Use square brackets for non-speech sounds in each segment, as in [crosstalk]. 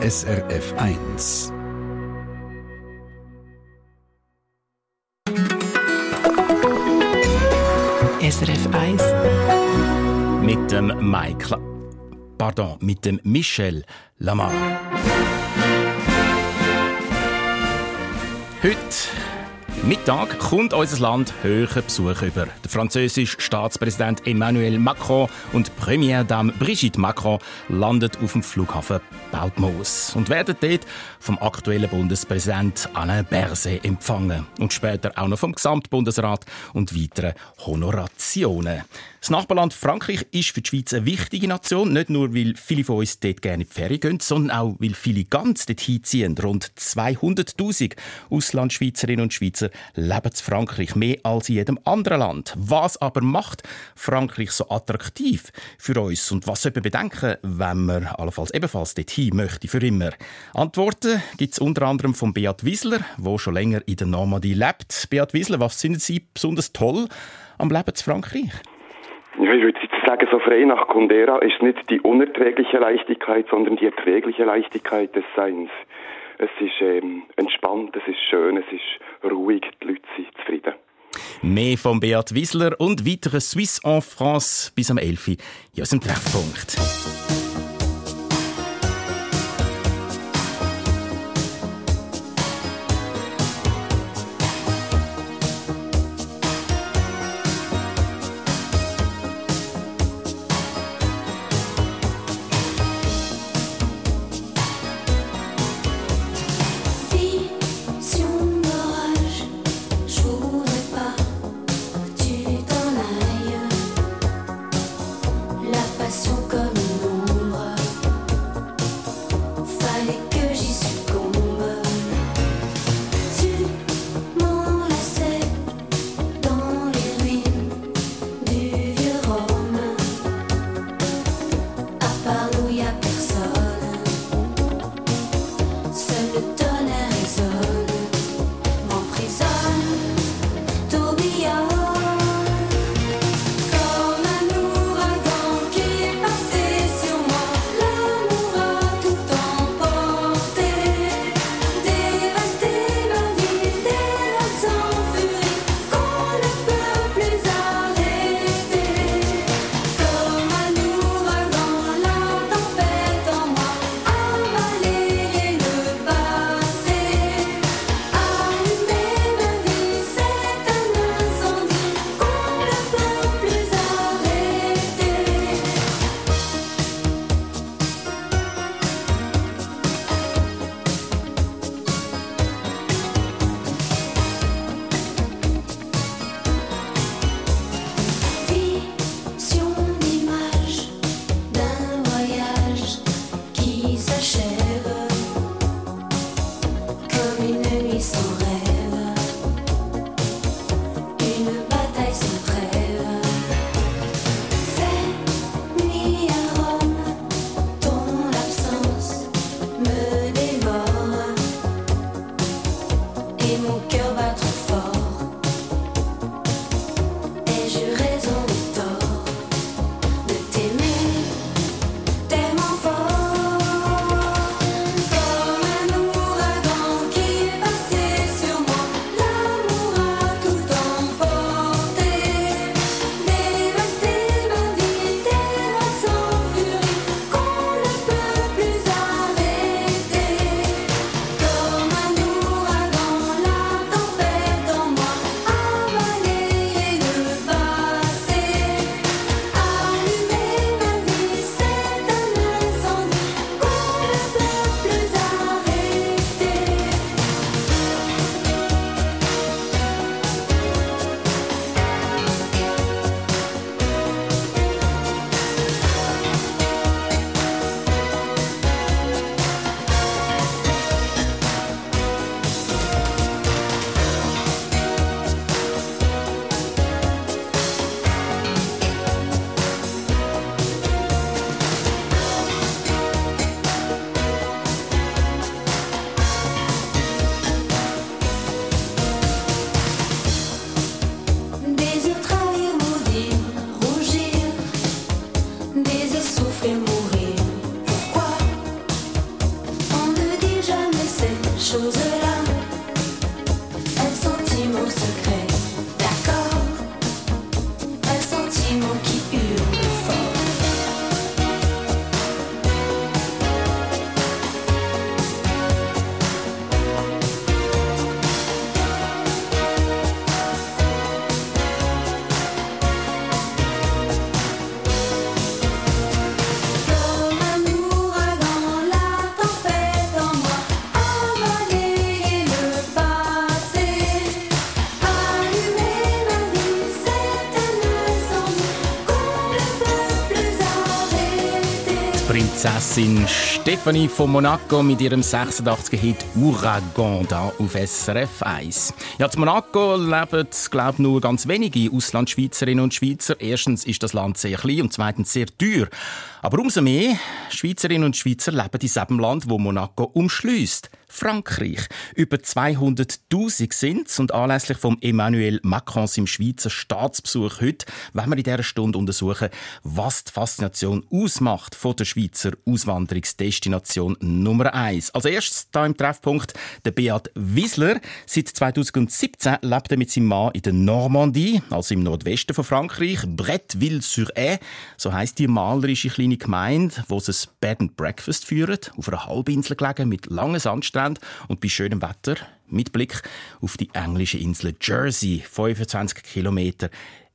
SRF 1. SRF 1. Mit dem Michael. Pardon, mit dem Michel Lamar. Heute Mittag kommt unser Land höheren Besuch über. Der französische Staatspräsident Emmanuel Macron und Premierdame Brigitte Macron landet auf dem Flughafen Bautmoos und werden dort vom aktuellen Bundespräsident Alain Berset empfangen und später auch noch vom Gesamtbundesrat und weiteren Honorationen. Das Nachbarland Frankreich ist für die Schweiz eine wichtige Nation, nicht nur, weil viele von uns dort gerne in die Ferien gehen, sondern auch, weil viele ganz dort hinziehen. Rund 200'000 Auslandschweizerinnen und Schweizer leben in Frankreich, mehr als in jedem anderen Land. Was aber macht Frankreich so attraktiv für uns und was sollte man bedenken, wenn man allenfalls ebenfalls dorthin möchte, für immer? Antworten gibt es unter anderem von Beat Wiesler, wo schon länger in der Normandie lebt. Beat Wiesler, was finden Sie besonders toll am Leben in Frankreich? Ich würde sagen, so frei nach Kundera ist nicht die unerträgliche Leichtigkeit, sondern die erträgliche Leichtigkeit des Seins. Es ist ähm, entspannt, es ist schön, es ist ruhig, die Leute sind zufrieden. Mehr von Beat Wiesler und weitere Swiss en France bis am 11. Uhr in unserem Treffpunkt. ritmo que eu bato. Prinzessin Stephanie von Monaco mit ihrem 86er-Hit Ouragan da auf SRF 1. Ja, in Monaco leben, glaube nur ganz wenige Auslandschweizerinnen und Schweizer. Erstens ist das Land sehr klein und zweitens sehr teuer. Aber umso mehr Schweizerinnen und Schweizer leben in diesem Land, wo Monaco umschließt. Frankreich. Über 200.000 sind es und anlässlich vom Emmanuel Macron im Schweizer Staatsbesuch heute wenn wir in dieser Stunde untersuchen, was die Faszination ausmacht von der Schweizer Auswanderungsdestination Nummer 1. Als erstes da im Treffpunkt der Beat Wiesler. Seit 2017 lebt er mit seinem Mann in der Normandie, also im Nordwesten von Frankreich, Bretteville-sur-Aie, so heißt die malerische kleine Gemeinde, wo sie ein Bed and Breakfast führt, auf einer Halbinsel gelegen mit langen Sandstränden und bei schönem Wetter mit Blick auf die englische Insel Jersey, 25 Kilometer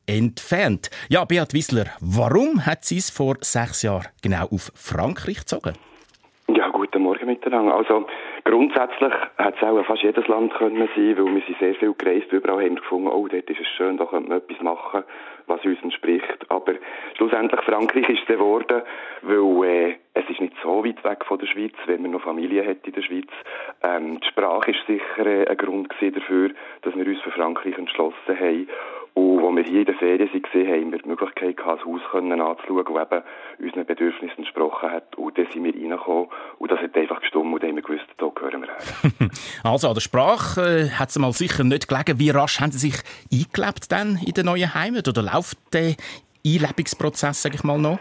entfernt. Ja, Beat Wissler, warum hat sie es vor sechs Jahren genau auf Frankreich gezogen? Ja, guten Morgen miteinander. Also grundsätzlich hat es auch fast jedes Land können sein, weil wir sind sehr viel gereist, überall haben wir gefunden, oh, dort ist es schön, da könnte man etwas machen, was uns entspricht. Aber schlussendlich Frankreich ist es geworden, weil äh, es ist nicht so weit weg von der Schweiz, wenn man noch Familie hat in der Schweiz. Ähm, die Sprache ist sicher äh, ein Grund dafür, dass wir uns für Frankreich entschlossen haben. Und als wir hier in der Ferien waren, haben wir die Möglichkeit gehabt, das Haus anzuschauen, das eben unseren Bedürfnissen entsprochen hat. Und dann sind wir reingekommen und das hat einfach gestummt und dann haben wir gewusst, da gehören wir her. [laughs] also an der Sprache äh, hat es mal sicher nicht gelegen. Wie rasch haben Sie sich eingelebt dann in der neuen Heimat oder läuft der Einlebungsprozess, sage ich mal, noch?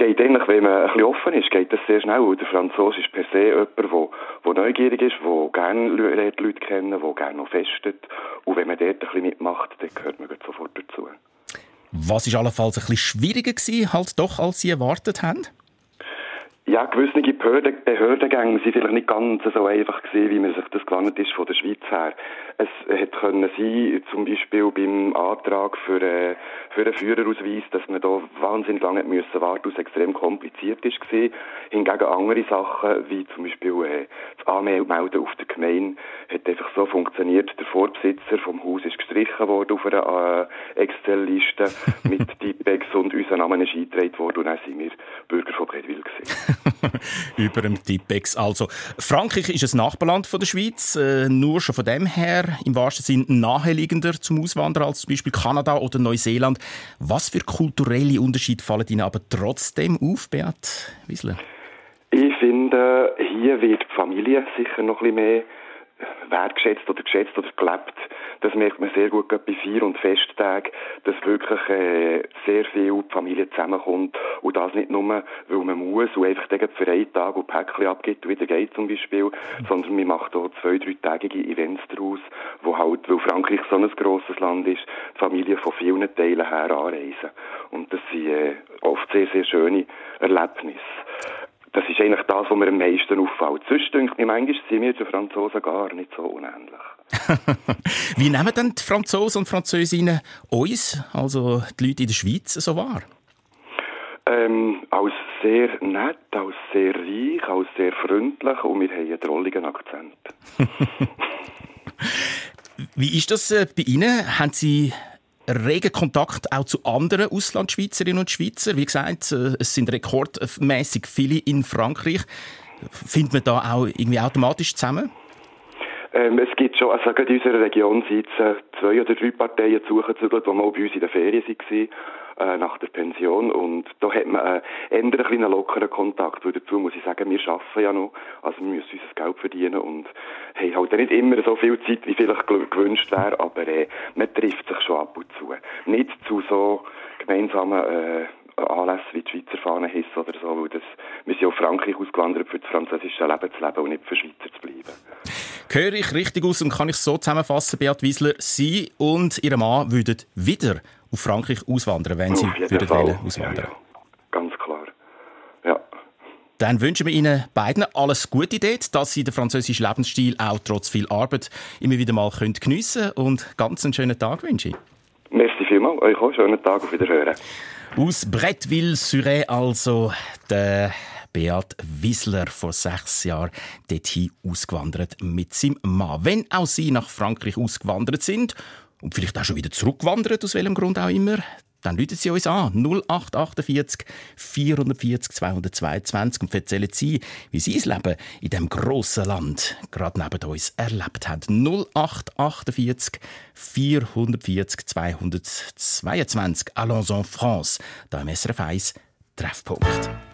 Geht eigentlich, wenn man ein bisschen offen ist, geht das sehr schnell. Der Franzose ist per se jemand, der, der neugierig ist, der gerne Leute kennen, der gerne noch festet. Und wenn man dort ein bisschen mitmacht, dann gehört man sofort dazu. Was war allenfalls ein bisschen schwieriger gewesen, halt doch, als Sie erwartet haben? Ja, gewisse Behörden, Behördengänge sind vielleicht nicht ganz so einfach gewesen, wie man sich das gewohnt ist von der Schweiz her. Es hätte können sein, zum Beispiel beim Antrag für, äh, für einen Führerausweis, dass man da wahnsinnig lange müssen warten, was extrem kompliziert ist gewesen. Hingegen andere Sachen, wie zum Beispiel äh, das Anmelden auf der Gemeinde, hat einfach so funktioniert. Der Vorbesitzer vom Haus ist gestrichen worden auf einer äh, Excel-Liste [laughs] mit Tippex und unser Name ist eingetragen worden und dann sind wir Bürger von Bredwil gewesen. [laughs] [laughs] Über dem Tippex. Also, Frankreich ist ein Nachbarland von der Schweiz, äh, nur schon von dem her im wahrsten Sinne naheliegender zum Auswandern als zum Beispiel Kanada oder Neuseeland. Was für kulturelle Unterschiede fallen Ihnen aber trotzdem auf, Beat Wiesler? Ich finde, hier wird die Familie sicher noch ein bisschen mehr wertgeschätzt oder geschätzt oder gelebt. Das merkt man sehr gut bei Vier- und Festtagen, dass wirklich äh, sehr viel die Familie zusammenkommt und das nicht nur, weil man muss und einfach für einen Tag und Päckchen abgibt und wieder geht zum Beispiel, sondern man macht auch zwei, dreitägige Events daraus, wo halt, weil Frankreich so ein grosses Land ist, die Familie von vielen Teilen her anreisen. Und das sind äh, oft sehr, sehr schöne Erlebnisse. Das ist eigentlich das, was mir am meisten auffällt. Sonst denke ich, manchmal sind wir den Franzosen gar nicht so unähnlich. [laughs] Wie nehmen denn die Franzosen und Französinnen uns, also die Leute in der Schweiz, so wahr? Ähm, als sehr nett, als sehr reich, als sehr freundlich und wir haben einen drolligen Akzent. [laughs] Wie ist das äh, bei Ihnen? Haben Sie regen Kontakt auch zu anderen Auslandschweizerinnen und Schweizer. Wie gesagt, äh, es sind rekordmäßig viele in Frankreich. Findet man da auch irgendwie automatisch zusammen? Ähm, es gibt schon, also in unserer Region sind äh, zwei oder drei Parteien zugezügelt, die mal bei uns in der Ferien waren äh, nach der Pension und da hat man äh, eher ein bisschen lockeren Kontakt, weil dazu muss ich sagen, wir arbeiten ja noch, also wir müssen unser Geld verdienen und haben halt nicht immer so viel Zeit, wie vielleicht gewünscht wäre, aber äh, man trifft sich schon ab und zu. Nicht zu so gemeinsamen äh, Anlässe wie die Schweizer Fahne hissen oder so, weil das, wir sind auf Frankreich ausgewandert, für das französische Leben zu leben und nicht für Schweizer zu bleiben. Höre ich richtig aus und kann ich so zusammenfassen, Beat Wiesler, Sie und Ihr Mann würden wieder auf Frankreich auswandern, wenn Sie würden wollen, auswandern? Ja, ja. Ganz klar. Ja. Dann wünschen wir Ihnen beiden alles Gute dort, dass Sie den französischen Lebensstil auch trotz viel Arbeit immer wieder mal geniessen können und ganz einen schönen Tag wünsche ich. Merci vielmals, euch auch schönen Tag, auf Wiederhören. Aus Bretteville-Suré also der Beat Wiesler vor sechs Jahren dorthin ausgewandert mit seinem Mann. Wenn auch sie nach Frankreich ausgewandert sind und vielleicht auch schon wieder zurückgewandert, aus welchem Grund auch immer, dann rufen Sie uns an 0848 440 222 und erzählen Sie, wie Sie das Leben in diesem grossen Land gerade neben uns erlebt haben. 0848 440 222 Allons en France, da im SRF 1 Treffpunkt.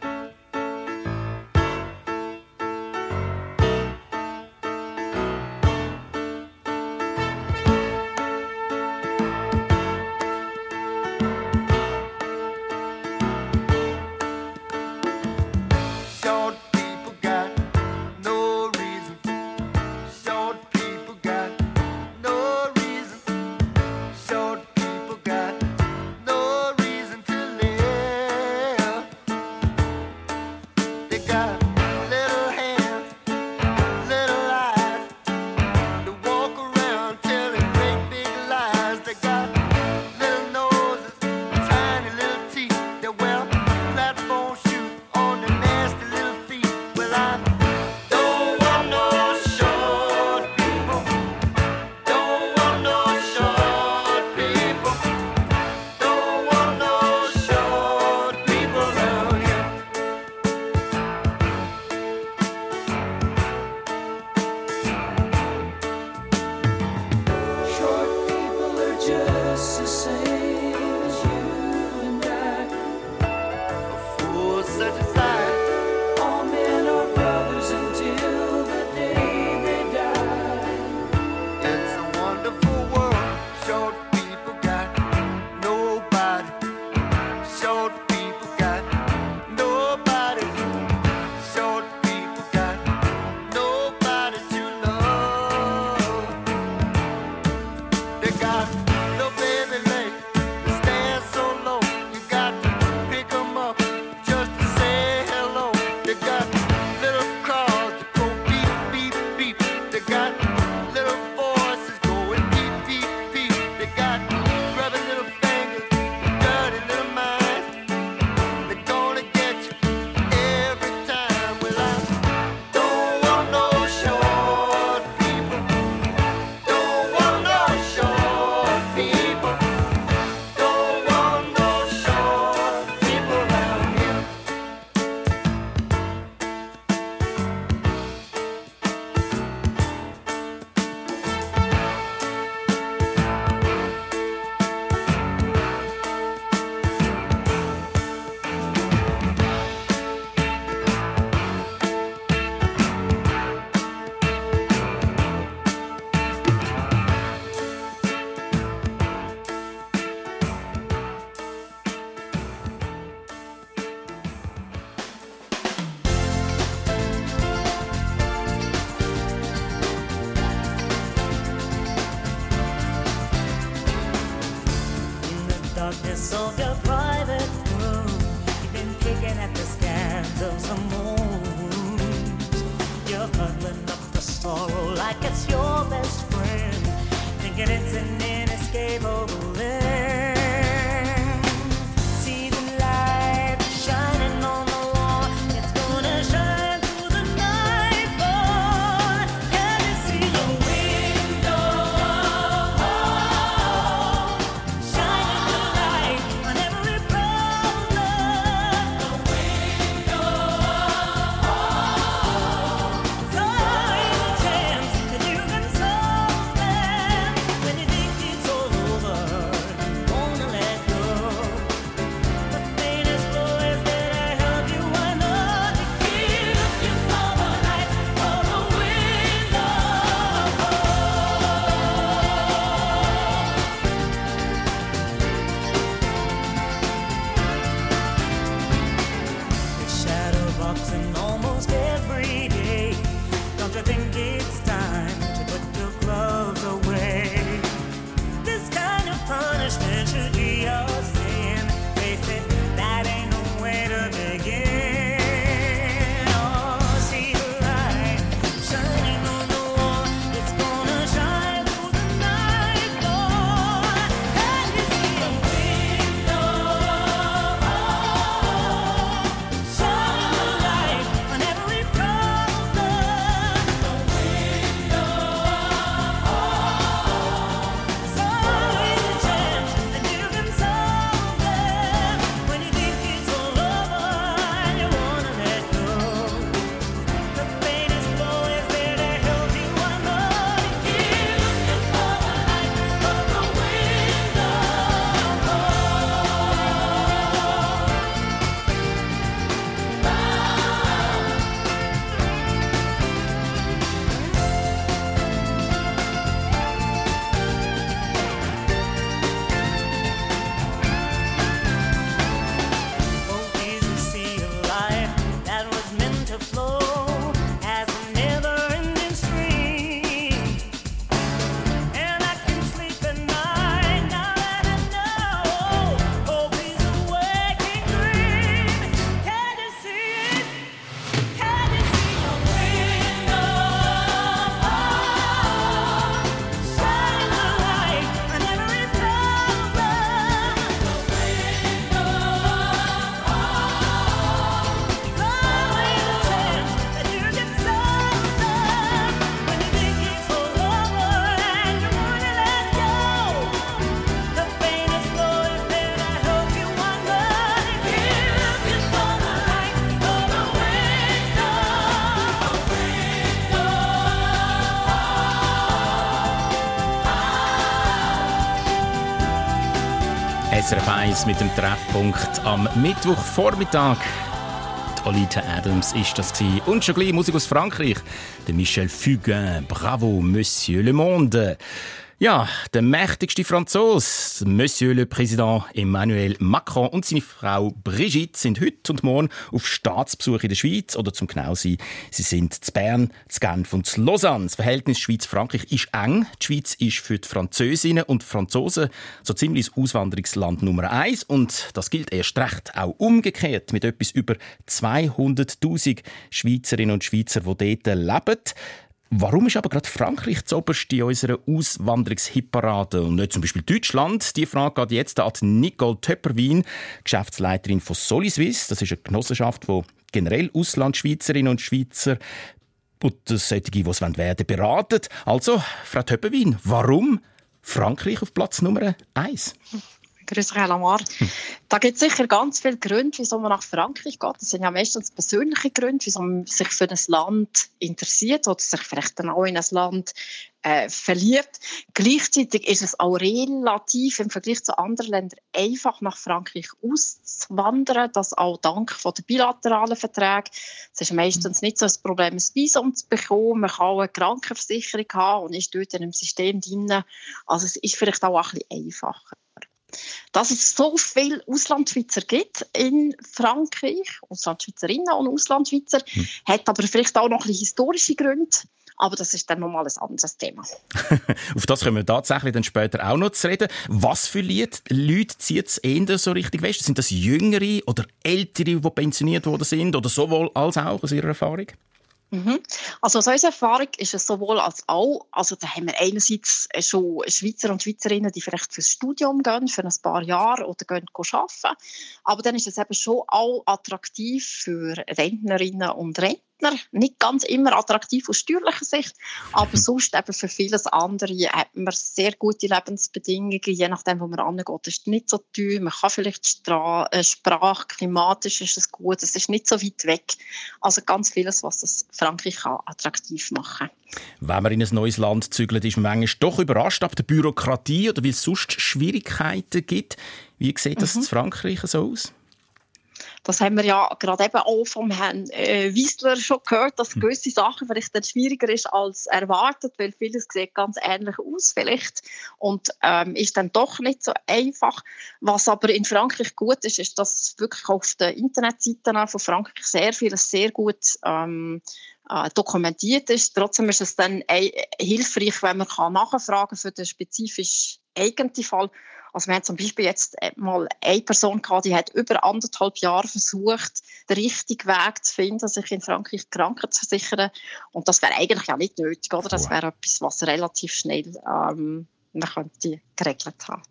1 mit dem Treffpunkt am Mittwochvormittag. Die Olita Adams ist das gewesen. Und schon gleich Musik aus Frankreich. Der Michel Fugain. Bravo, Monsieur Le Monde. Ja, der mächtigste Franzose, Monsieur le Président Emmanuel Macron und seine Frau Brigitte sind heute und morgen auf Staatsbesuch in der Schweiz. Oder zum genau sein, sie sind zu Bern, zu Genf und zu Lausanne. Das Verhältnis Schweiz-Frankreich ist eng. Die Schweiz ist für die Französinnen und Franzosen so ziemlich das Auswanderungsland Nummer eins. Und das gilt erst recht auch umgekehrt mit etwas über 200.000 Schweizerinnen und Schweizer, die dort leben. Warum ist aber gerade Frankreich zuoberst in unserer Auswanderungshitparade und nicht zum Beispiel Deutschland? Die Frage geht jetzt an Nicole Töpperwien, Geschäftsleiterin von Soliswiss. Das ist eine Genossenschaft, die generell Auslandschweizerinnen und Schweizer und solche, die es werden beraten. Also, Frau Töpperwien, warum Frankreich auf Platz Nummer eins? Grüß Herr Lamar. [laughs] Da gibt es sicher ganz viele Gründe, wieso man nach Frankreich geht. Das sind ja meistens persönliche Gründe, wieso man sich für ein Land interessiert oder sich vielleicht dann auch in ein Land äh, verliebt. Gleichzeitig ist es auch relativ im Vergleich zu anderen Ländern einfach nach Frankreich auszuwandern, das auch dank von der bilateralen Verträge. Es ist meistens nicht so ein Problem, ein Visum zu bekommen. Man kann auch eine Krankenversicherung haben und ist dort in einem System drin. Also es ist vielleicht auch ein bisschen einfacher dass es so viele Auslandschweizer gibt in Frankreich, Auslandschweizerinnen und Auslandschweizer, hm. hat aber vielleicht auch noch ein bisschen historische Gründe. Aber das ist dann nochmal ein anderes Thema. [laughs] Auf das können wir tatsächlich dann später auch noch zu reden. Was für Leute zieht es eher so richtig west? Sind das Jüngere oder Ältere, die pensioniert worden sind? Oder sowohl als auch aus Ihrer Erfahrung? Mhm. Also aus unserer Erfahrung ist es sowohl als auch, also da haben wir einerseits schon Schweizer und Schweizerinnen, die vielleicht fürs Studium gehen, für ein paar Jahre oder gehen arbeiten. Aber dann ist es eben schon auch attraktiv für Rentnerinnen und Rentner Partner. Nicht ganz immer attraktiv aus steuerlicher Sicht, aber [laughs] sonst eben für vieles andere hat man sehr gute Lebensbedingungen, je nachdem, wo man angeht. Es ist nicht so teuer, man kann vielleicht Stra äh, Sprache, klimatisch ist es gut, es ist nicht so weit weg. Also ganz vieles, was das Frankreich kann, attraktiv machen Wenn man in ein neues Land zügelt, ist man manchmal doch überrascht ab der Bürokratie oder weil es sonst Schwierigkeiten gibt. Wie sieht das mhm. in Frankreich so aus? Das haben wir ja gerade eben auch vom Herrn äh, Wiesler schon gehört, dass hm. gewisse Sachen vielleicht dann schwieriger ist als erwartet, weil vieles sieht ganz ähnlich aus vielleicht und ähm, ist dann doch nicht so einfach. Was aber in Frankreich gut ist, ist, dass wirklich auf den Internetseiten von Frankreich sehr vieles sehr gut ähm, äh, dokumentiert ist. Trotzdem ist es dann äh, hilfreich, wenn man kann nachfragen für den spezifischen eigenen Fall also wir haben zum Beispiel jetzt äh, mal eine Person gehabt, die hat über anderthalb Jahre versucht, den richtigen Weg zu finden, sich in Frankreich kranken zu versichern. Und das wäre eigentlich ja nicht nötig, oder? Das wäre etwas, was relativ schnell ähm, man könnte geregelt haben.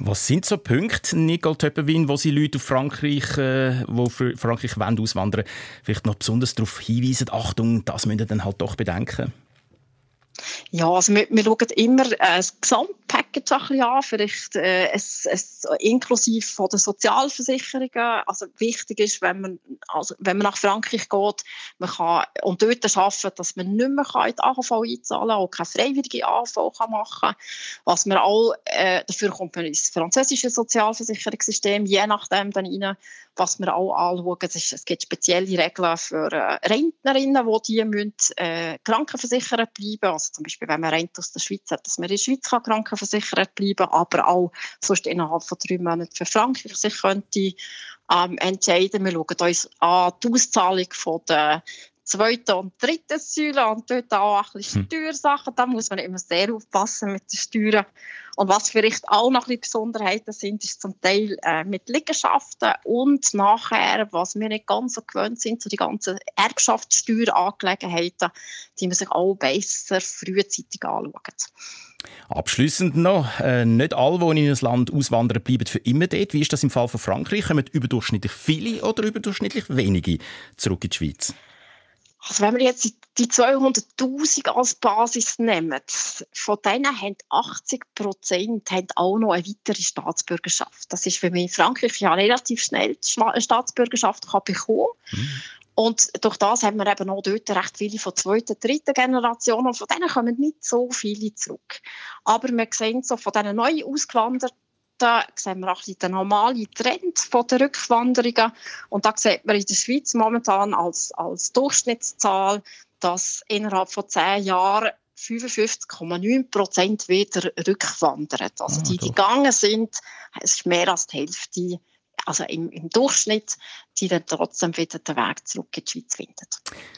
Was sind so Punkte, Nicole Töppenwin, wo Sie Leute auf Frankreich, äh, wo für Frankreich wollen, auswandern, vielleicht noch besonders darauf hinweisen, Achtung, das müssen Sie dann halt doch bedenken? Ja, also wir, wir schauen immer äh, das Gesamtpackage an, vielleicht äh, es, es, inklusive von den Sozialversicherungen. Also wichtig ist, wenn man, also wenn man nach Frankreich geht, man kann und dort arbeiten, dass man nicht mehr in die AHV einzahlen kann, auch keine freiwillige AHV kann machen kann. Was man auch, äh, dafür kommt man ins französische Sozialversicherungssystem, je nachdem dann rein. Was wir auch anschauen, ist, es gibt spezielle Regeln für äh, Rentnerinnen, die die müssen, äh, krankenversichert bleiben also zum Beispiel, wenn man Rente aus der Schweiz hat, dass man in der Schweiz kann krankenversichert bleiben aber auch sonst innerhalb von drei Monaten für Frankreich sich könnte ähm, entscheiden. Wir schauen uns an die Auszahlung von der zweiten und dritten Säule und dort auch ein bisschen hm. Steuersachen. Da muss man immer sehr aufpassen mit den Steuern. Und was vielleicht auch noch ein bisschen Besonderheiten sind, ist zum Teil äh, mit Liegenschaften und nachher, was wir nicht ganz so gewöhnt sind, so die ganzen Erbschaftssteuerangelegenheiten, die man sich auch besser frühzeitig anschaut. Abschließend noch, äh, nicht alle, die in ein Land auswandern, bleiben für immer dort. Wie ist das im Fall von Frankreich? Kommen überdurchschnittlich viele oder überdurchschnittlich wenige zurück in die Schweiz? Also wenn wir jetzt die 200.000 als Basis nehmen, von denen haben 80 Prozent auch noch eine weitere Staatsbürgerschaft. Das ist für mich in Frankreich ja relativ schnell die Staatsbürgerschaft kann bekommen. Mhm. Und durch das haben wir eben auch dort recht viele von zweiter, dritten Generation und von denen kommen nicht so viele zurück. Aber wir sehen so von diesen neu ausgewanderten betrachten, sehen wir auch den normalen Trend der Rückwanderungen. Und da sieht man in der Schweiz momentan als, als Durchschnittszahl, dass innerhalb von zehn Jahren 55,9 Prozent wieder rückwandern. Also ah, die, die gegangen sind, es ist mehr als die Hälfte also im, im Durchschnitt, die dann trotzdem wieder den Weg zurück in die Schweiz finden.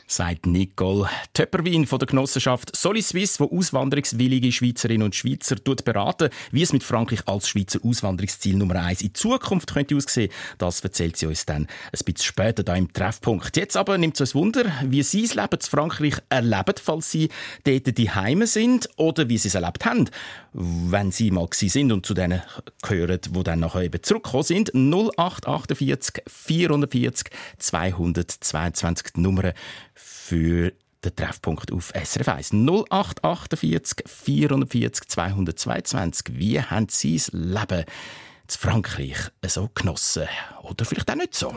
Sagt Nicole Töpperwin von der Genossenschaft Soliswiss, die auswanderungswillige Schweizerinnen und Schweizer beraten, wie es mit Frankreich als Schweizer Auswanderungsziel Nummer eins in Zukunft könnte aussehen. Das erzählt sie uns dann ein bisschen später da im Treffpunkt. Jetzt aber nimmt es uns Wunder, wie Sie das Leben in Frankreich erleben, falls Sie dort die Heime sind oder wie Sie es erlebt haben, wenn Sie mal sind und zu denen gehören, die dann nachher eben zurückgekommen sind. 0848 440 222 Nummern für den Treffpunkt auf SRF 1. 0848 440 222. Wie haben Sie das Leben in Frankreich so genossen? Oder vielleicht auch nicht so?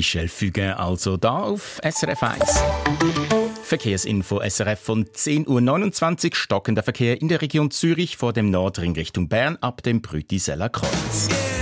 Michel Fugain, also da auf SRF 1. Verkehrsinfo SRF von 10.29 Uhr. Stockender Verkehr in der Region Zürich vor dem Nordring Richtung Bern ab dem Brütiseller Kreuz. Yeah.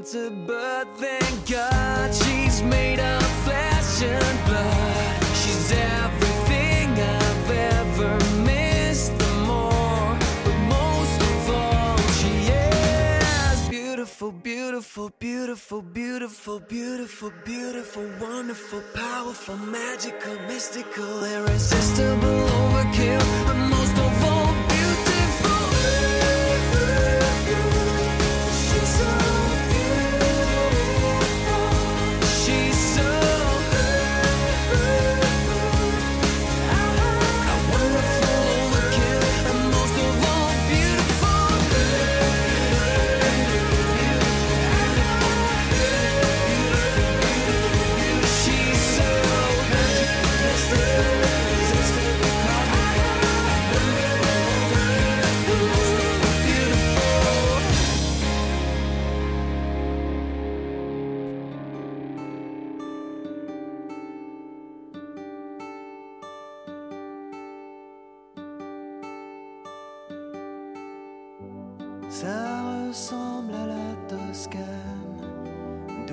Invented, but thank God she's made of flesh and blood. She's everything I've ever missed, the more, but most of all, she is beautiful, beautiful, beautiful, beautiful, beautiful, beautiful, wonderful, powerful, magical, mystical, irresistible, overkill,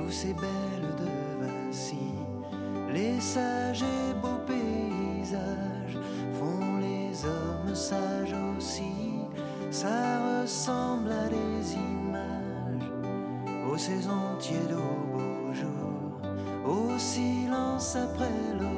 douce et belle de Vinci. Les sages et beaux paysages font les hommes sages aussi. Ça ressemble à des images, aux saisons tièdes, aux beaux jours, au silence après l'orage,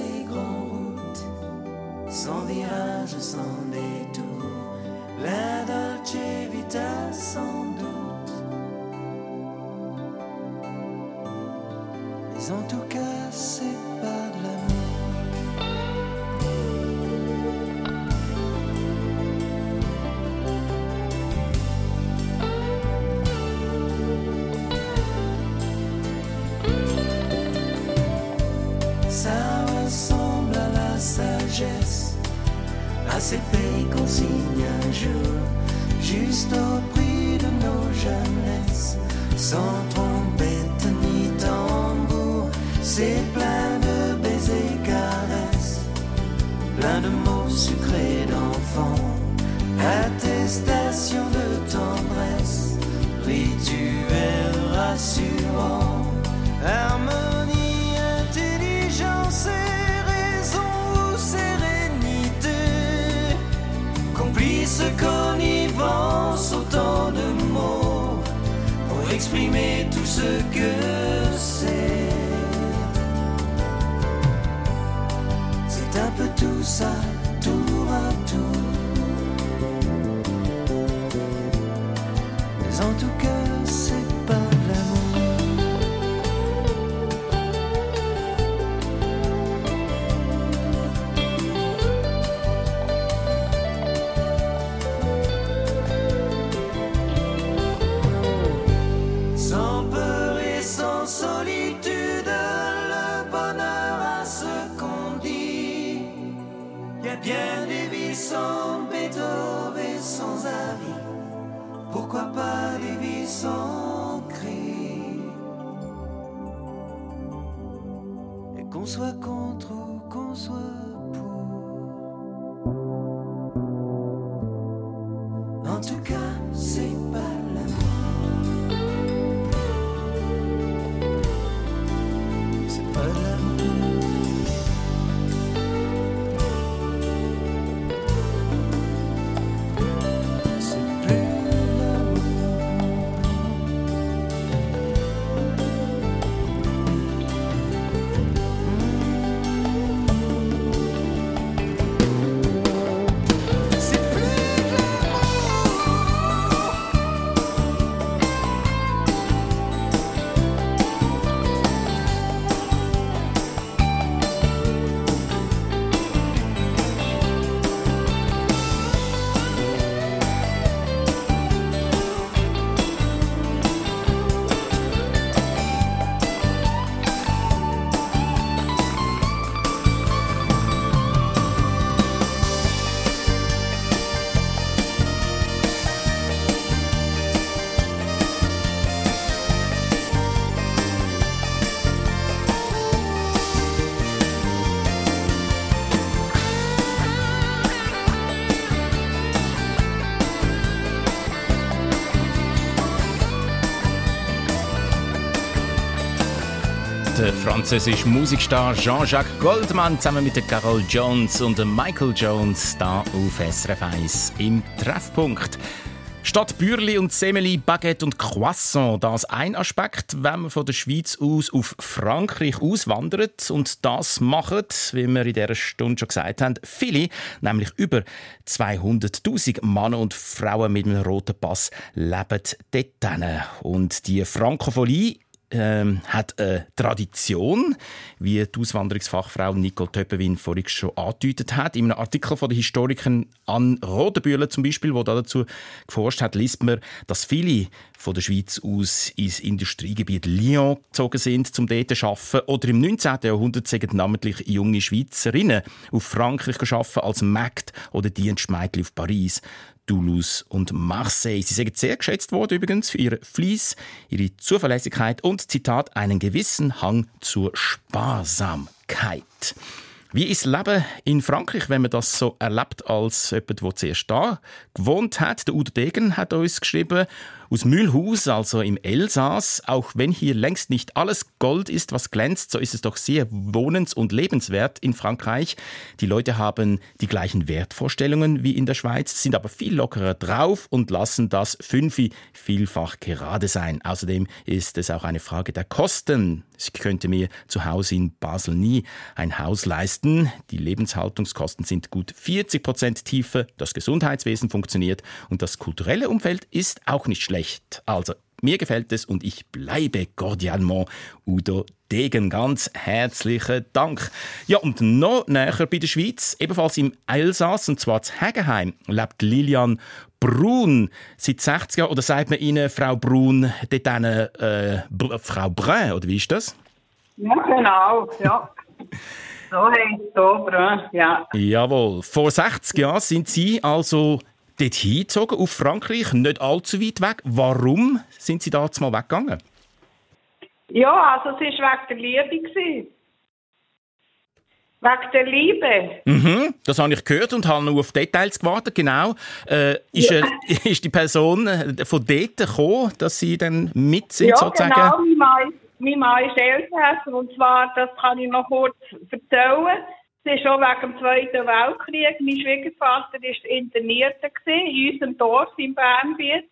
ces grandes routes, sans virage, sans détour. La Dolce Vita sans doute. Mais en tout cas, c'est attestation de tendresse, rituel rassurant, harmonie, intelligence et raison ou sérénité, complice connivence, autant de mots pour exprimer tout ce que c'est. C'est un peu tout ça, französische Musikstar Jean-Jacques Goldman zusammen mit Carol Jones und Michael Jones da auf SRF 1 im Treffpunkt. Statt Bürli und Semeli, Baguette und Croissant, das ein Aspekt, wenn man von der Schweiz aus auf Frankreich auswandert und das machen, wie wir in dieser Stunde schon gesagt haben, viele, nämlich über 200'000 Männer und Frauen mit einem roten Pass leben dort. Und die Frankophonie ähm, hat eine Tradition, wie die Auswanderungsfachfrau Nicole Töppewin vorhin schon angedeutet hat. In einem Artikel von der Historikerin Anne Rodenbühler zum Beispiel, wo dazu geforscht hat, liest man, dass viele von der Schweiz aus ins Industriegebiet Lyon gezogen sind, um dort zu arbeiten. Oder im 19. Jahrhundert sind namentlich junge Schweizerinnen auf Frankreich arbeiten als Mägd oder Dienstmädchen auf Paris. Toulouse und Marseille. Sie sind sehr geschätzt worden übrigens für ihre Fleiss, ihre Zuverlässigkeit und, Zitat, einen gewissen Hang zur Sparsamkeit. Wie ist das Leben in Frankreich, wenn man das so erlebt als jemand, der zuerst da gewohnt hat? Der Udo Degen hat uns geschrieben, aus Mühlhaus, also im Elsass. Auch wenn hier längst nicht alles Gold ist, was glänzt, so ist es doch sehr wohnens- und lebenswert in Frankreich. Die Leute haben die gleichen Wertvorstellungen wie in der Schweiz, sind aber viel lockerer drauf und lassen das Fünfi vielfach gerade sein. Außerdem ist es auch eine Frage der Kosten. Ich könnte mir zu Hause in Basel nie ein Haus leisten. Die Lebenshaltungskosten sind gut 40 Prozent tiefer. Das Gesundheitswesen funktioniert und das kulturelle Umfeld ist auch nicht schlecht. Also, mir gefällt es und ich bleibe cordialement Udo Degen. Ganz herzlichen Dank. Ja, und noch näher bei der Schweiz, ebenfalls im Elsass, und zwar zu Hegenheim, lebt Lilian Brun seit 60 Jahren. Oder sagt man Ihnen, Frau Brun, dort eine, äh, Br Frau Brun, oder wie ist das? Ja, genau, ja. So heisst es oben, ja. Jawohl. Vor 60 Jahren sind Sie also dort hingezogen, auf Frankreich, nicht allzu weit weg. Warum sind Sie da mal weggegangen? Ja, also es war wegen der Liebe. Gewesen. Wegen der Liebe. Mhm, das habe ich gehört und habe nur auf Details gewartet. Genau. Äh, ist, Ja. äh, [laughs] ist die Person äh, von dort gekommen, dass Sie dann mit sind, ja, sozusagen? genau. Mein Mann, mein Mann ist Elsässer und zwar, das kann ich noch kurz erzählen. Schon wegen dem Zweiten Weltkrieg. Mein Schwiegervater war Internierter gewesen, in unserem Dorf im Bernbiet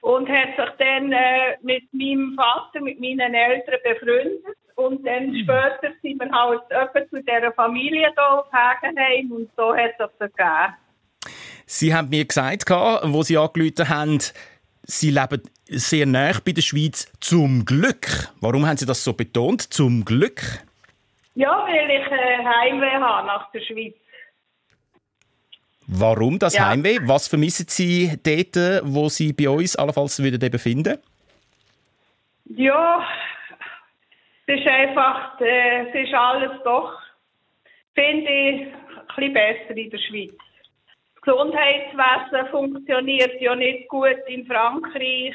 und hat sich dann äh, mit meinem Vater, mit meinen Eltern befreundet. Und dann später sind wir halt etwa zu dieser Familie hier auf Hegenheim und so hat es sich ergeben. Sie haben mir gesagt, wo Sie angerufen haben, Sie leben sehr nah bei der Schweiz. Zum Glück. Warum haben Sie das so betont? Zum Glück. Ja, weil ich äh, Heimweh habe nach der Schweiz. Warum das Ja. Heimweh? Was vermissen Sie dort, wo Sie bei uns allenfalls würden eben finden? Ja, es ist einfach, äh, es ist alles doch, finde ich, ein bisschen besser in der Schweiz. Das Gesundheitswesen funktioniert ja nicht gut in Frankreich.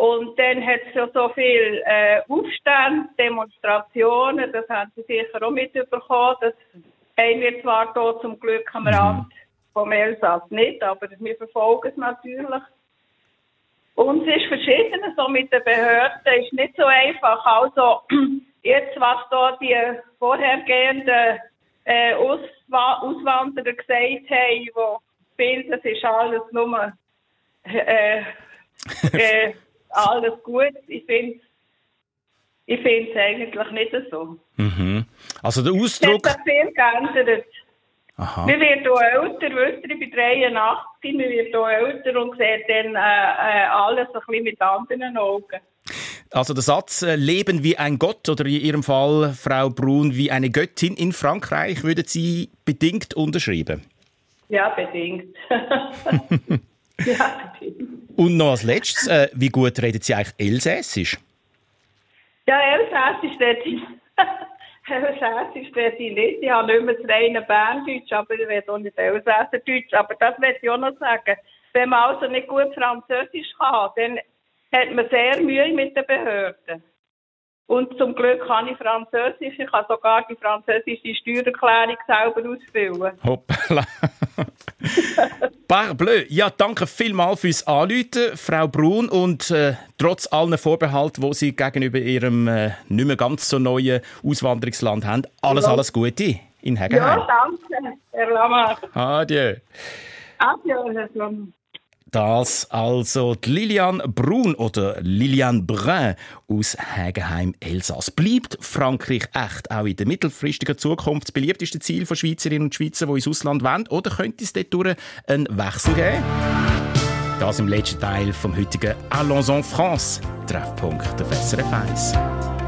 Und dann hat es ja so viel äh, Aufstände, Demonstrationen, das haben Sie sicher auch mitbekommen. Das haben wir zwar hier zum Glück am Rand vom Elsass nicht, aber wir verfolgen es natürlich. Und es ist verschieden, so mit den Behörden ist nicht so einfach. Also, [clears throat] jetzt, was da die vorhergehenden äh, Auswa Auswanderer gesagt haben, wo viel, das ist alles nur äh, [laughs] äh, alles gut. Ich finde ich finde es eigentlich nicht so. Mhm. Also der Es hat Ausdruck. sich viel geändert. Aha. Wir werden auch älter, wisst ihr, ich bin 83, wir werden auch älter und sehen dann äh, äh, alles ein bisschen mit anderen Augen. Also der Satz äh, Leben wie ein Gott oder in Ihrem Fall Frau Brun wie eine Göttin in Frankreich würden Sie bedingt unterschreiben. Ja, bedingt. [laughs] [laughs] ja. Und noch als letztes, äh, wie gut reden Sie eigentlich Elsässisch? Ja, Elsässisch rede ich. [laughs] Elsässisch rede ich nicht. Ich habe nicht mehr das reine Berndeutsch, aber ich rede auch nicht Elsässerdeutsch. Aber das möchte ich auch noch sagen. Wenn man also nicht gut Französisch kann, dann hat man sehr Mühe mit den Behörden. Und zum Glück kann ich Französisch. Ich kann sogar die französische Steuererklärung selber ausfüllen. Hoppla. [laughs] Parbleu. Ja, danke vielmals fürs Anrufen, Frau Brun. Und äh, trotz allen Vorbehalten, die Sie gegenüber Ihrem äh, nicht mehr ganz so neuen Auswanderungsland haben, alles, alles Gute in Hegenheim. Ja, danke, Herr Lamar. Adieu. Adieu, Herr Lamar. Das also die Lilian Brun oder Lilian Brun aus Hegenheim, Elsass. Bleibt Frankreich echt auch in der mittelfristigen Zukunft das beliebteste Ziel von Schweizerinnen und Schweizer, die ins Ausland wollen? Oder könnte es dort einen Wechsel geben? Das im letzten Teil vom heutigen Allons en France. Treffpunkt der SRF 1.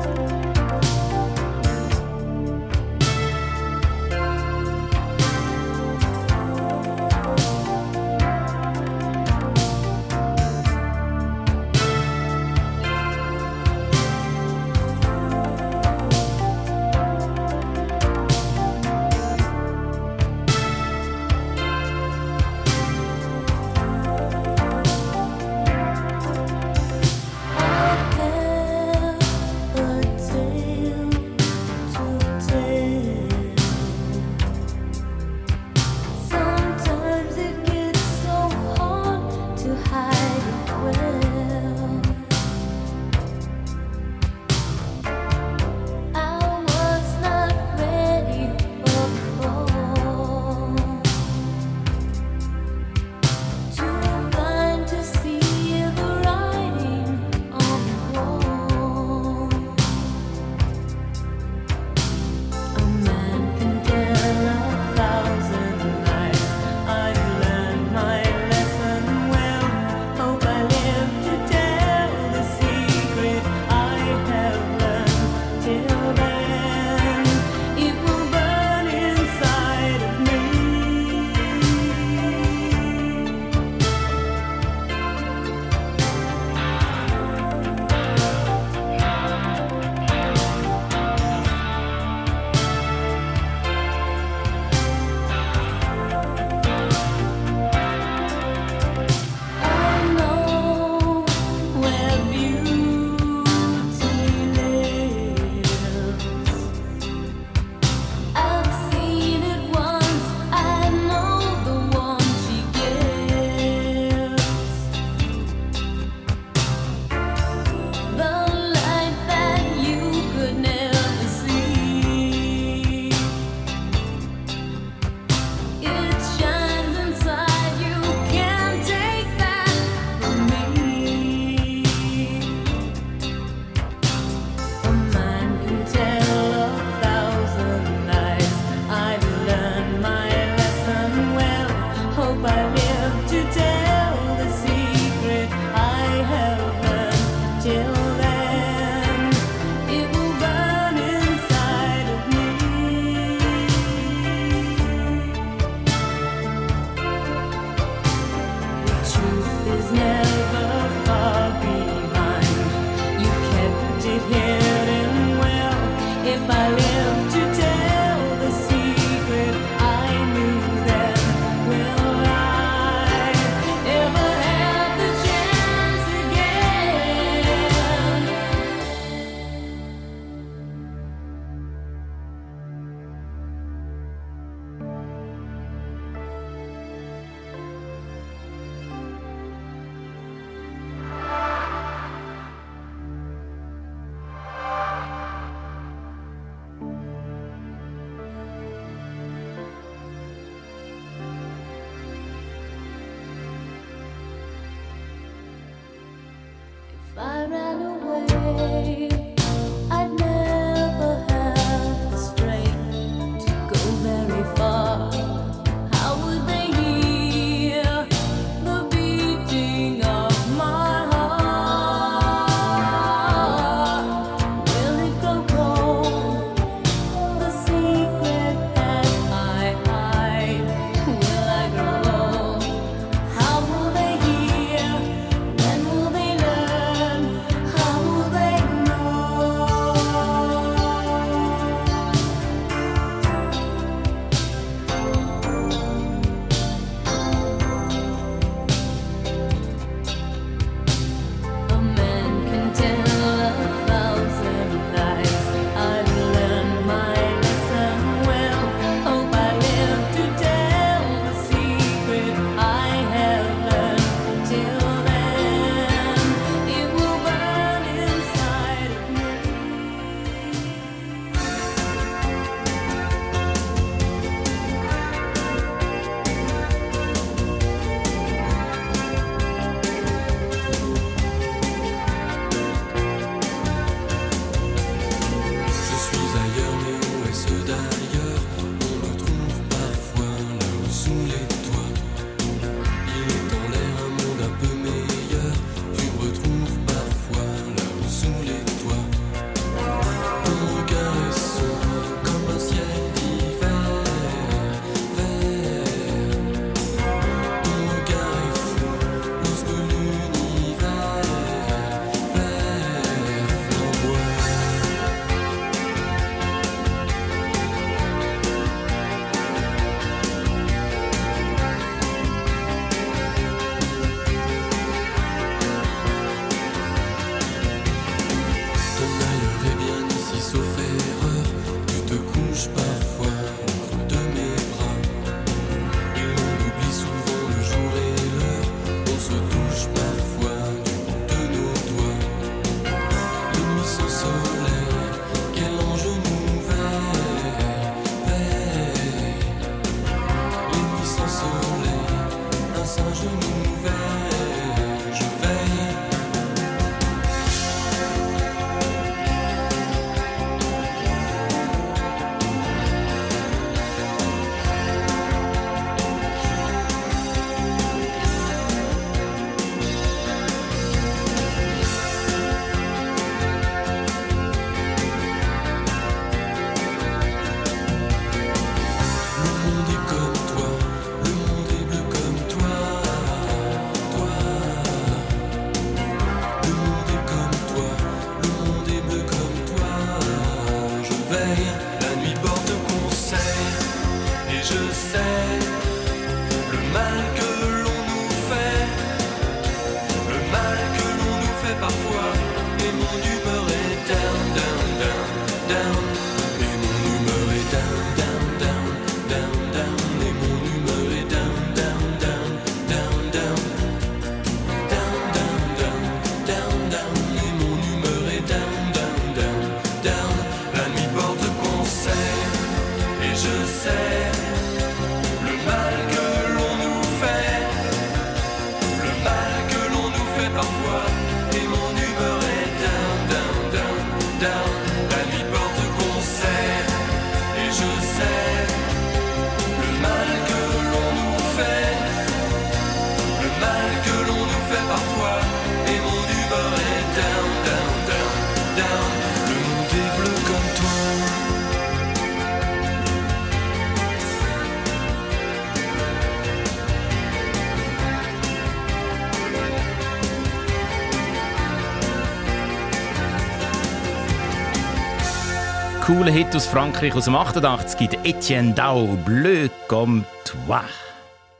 cooler Hit aus Frankreich aus dem 88, der Etienne Dau, Bleu comme toi.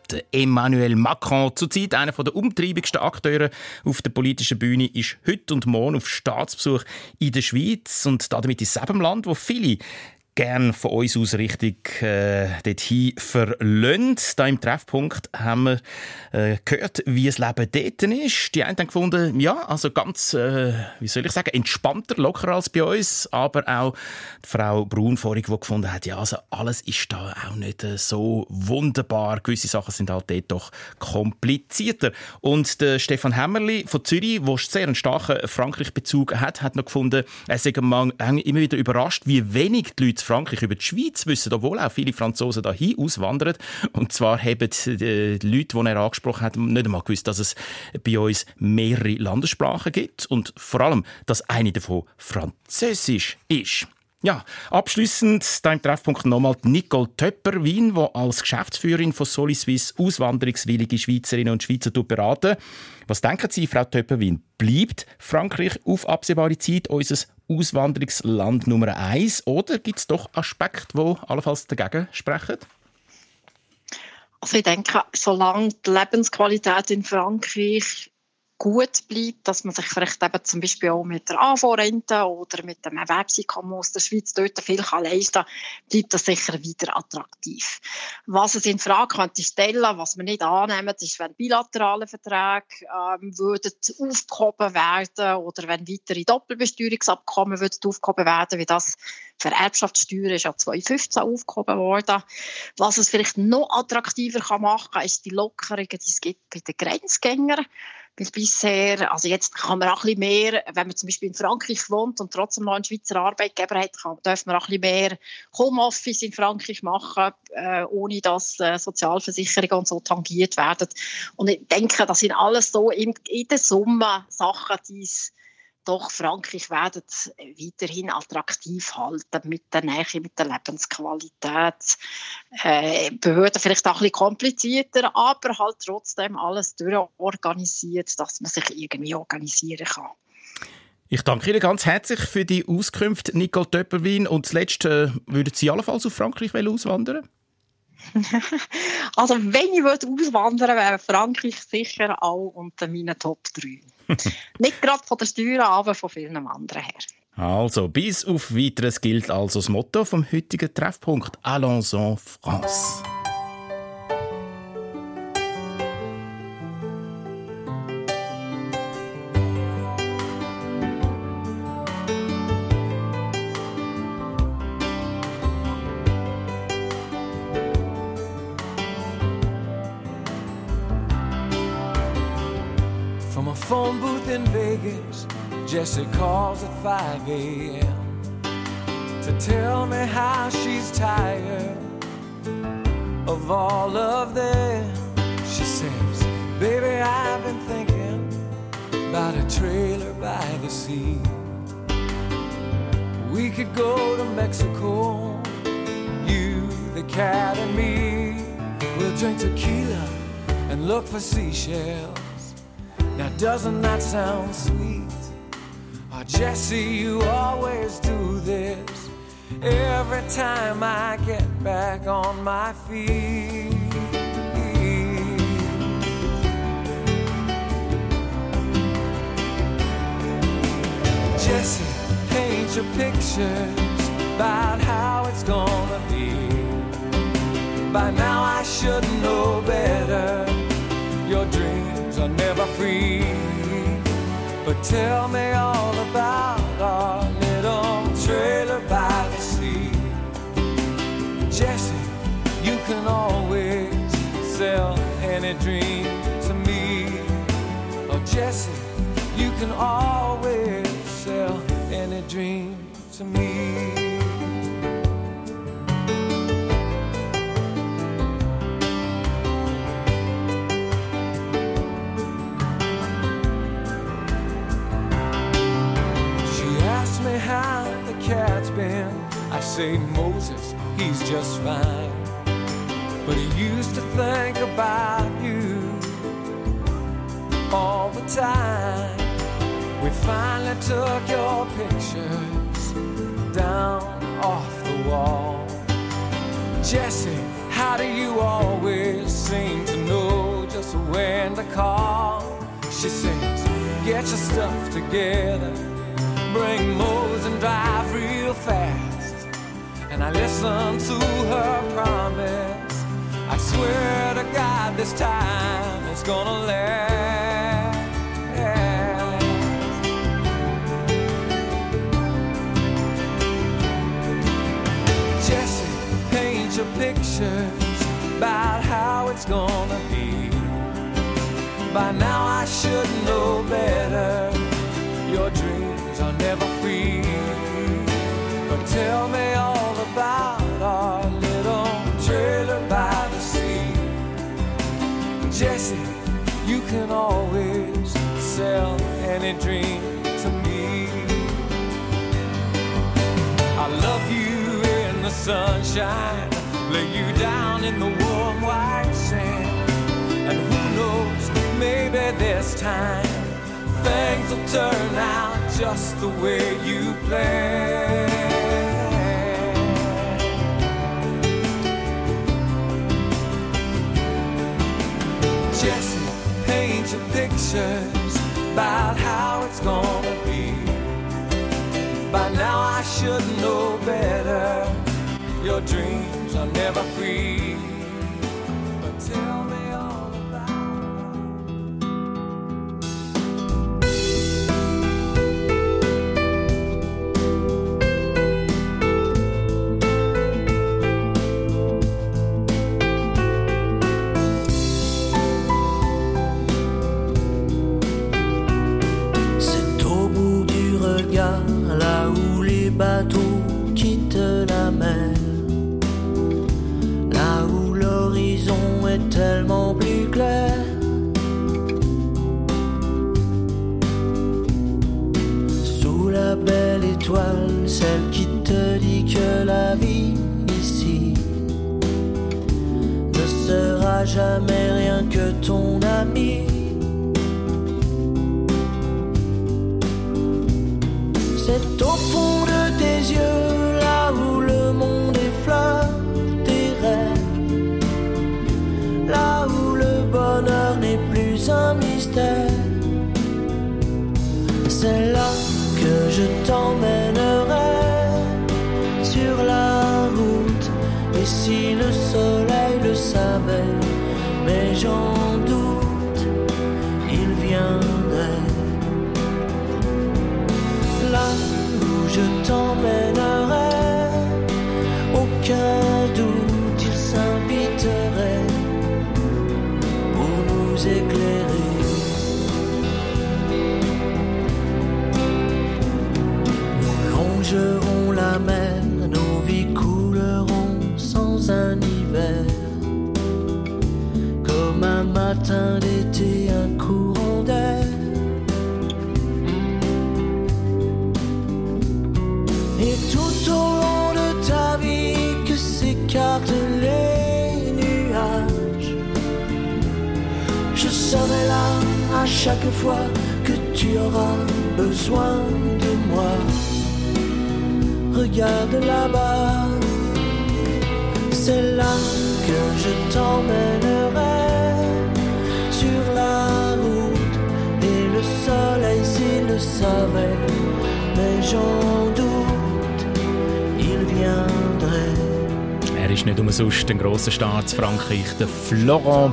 Der Emmanuel Macron, zurzeit einer der umtriebigsten Akteure auf der politischen Bühne, ist heute und morgen auf Staatsbesuch in der Schweiz. Und damit in es Land, wo viele gern von uns aus richtig äh, dorthin verlöhnt. Da im Treffpunkt haben wir äh, gehört, wie das Leben dort ist. Die einen haben gefunden, ja, also ganz, äh, wie soll ich sagen, entspannter, lockerer als bei uns. Aber auch die Frau Braun vorhin, die gefunden hat, ja, also alles ist da auch nicht äh, so wunderbar. Gewisse Sachen sind halt dort doch komplizierter. Und der Stefan Hämmerli von Zürich, der sehr einen starken Frankreich-Bezug hat, hat noch gefunden, er sei immer wieder überrascht, wie wenig die Leute Frankreich über die Schweiz wissen, obwohl auch viele Franzosen dahin auswandern. Und zwar haben die Leute, die er angesprochen hat, nicht einmal gewusst, dass es bei uns mehrere Landessprachen gibt und vor allem, dass eine davon Französisch ist. Ja, abschließend da Treffpunkt nochmal Nicole Töpper-Wien, die als Geschäftsführerin von Soliswiss auswanderungswillige Schweizerinnen und Schweizer beraten. Was denken Sie, Frau Töpper-Wien? Bleibt Frankreich auf absehbare Zeit unser Auswanderungsland Nummer eins oder gibt es doch Aspekte, die allenfalls dagegen sprechen? Also ich denke, solange die Lebensqualität in Frankreich gut bleibt, dass man sich vielleicht eben zum Beispiel auch mit der AV-Rente oder mit dem Erwerbseinkommen aus der Schweiz dort viel kann leisten kann, bleibt das sicher wieder attraktiv. Was es in Frage könnte stellen, was wir nicht annehmen, ist, wenn bilaterale Verträge ähm, würden aufgehoben werden oder wenn weitere Doppelbesteuerungsabkommen würden aufgehoben werden, wie das für Erbschaftssteuer ist ja 2015 aufgehoben worden. Was es vielleicht noch attraktiver kann machen kann, ist die Lockerungen, die es gibt bei den Grenzgängern. Weil bisher, also jetzt kann man auch ein bisschen mehr, wenn man zum Beispiel in Frankreich wohnt und trotzdem noch einen Schweizer Arbeitgeber hat, kann, darf man auch ein bisschen mehr Homeoffice in Frankreich machen, äh, ohne dass äh, Sozialversicherungen und so tangiert werden. Und ich denke, das sind alles so in, in der Summe Sachen, die es doch Frankreich werden weiterhin attraktiv halten mit der Nähe, mit der Lebensqualität. Äh, Behörden vielleicht auch ein bisschen komplizierter, aber halt trotzdem alles durchorganisiert, dass man sich irgendwie organisieren kann. Ich danke Ihnen ganz herzlich für die Auskunft, Nicole Töpperwin. Und zuletzt, äh, würden Sie allenfalls auf Frankreich auswandern [laughs] also wenn ich auswandern würde, wäre Frankreich sicher auch unter meinen Top 3. Nicht gerade von der Steuer, aber von vielen anderen her. Also, bis auf weiteres gilt also das Motto vom heutigen Treffpunkt Allons en France. Jesse calls at 5 a.m. to tell me how she's tired of all of them. She says, Baby, I've been thinking about a trailer by the sea. We could go to Mexico, you, the cat, and me. We'll drink tequila and look for seashells. Now, doesn't that sound sweet? Jesse, you always do this every time I get back on my feet. Jesse, paint your pictures about how it's gonna be. By now, I should know better. Your dreams are never free. Tell me all about our little trailer by the sea. Jesse, you can always sell any dream to me. Oh, Jesse, you can always sell any dream to me. Been. I say, Moses, he's just fine. But he used to think about you all the time. We finally took your pictures down off the wall. Jesse, how do you always seem to know just when to call? She says, get your stuff together, bring Mose and drive real fast. and I listen to her promise. I swear to God, this time it's gonna last. Jesse, paint your pictures about how it's gonna be. By now I should know better. Your dreams are never free. But tell me all about our little trailer by the sea. Jesse, you can always sell any dream to me. I love you in the sunshine, lay you down in the warm white sand. And who knows, maybe this time things will turn out just the way you planned. Jesse, paint your pictures about how it's gonna be. By now I should know better. Your dreams are never free. C'est là que je t'emmènerai chaque fois que tu auras besoin de moi. Regarde là-bas, c'est là que je t'emmènerai sur la route. Et le soleil s'il le savait, mais j'en doute, il viendrait. Er ist nicht umsonst ein grosser Star zu Frankreich, der Florent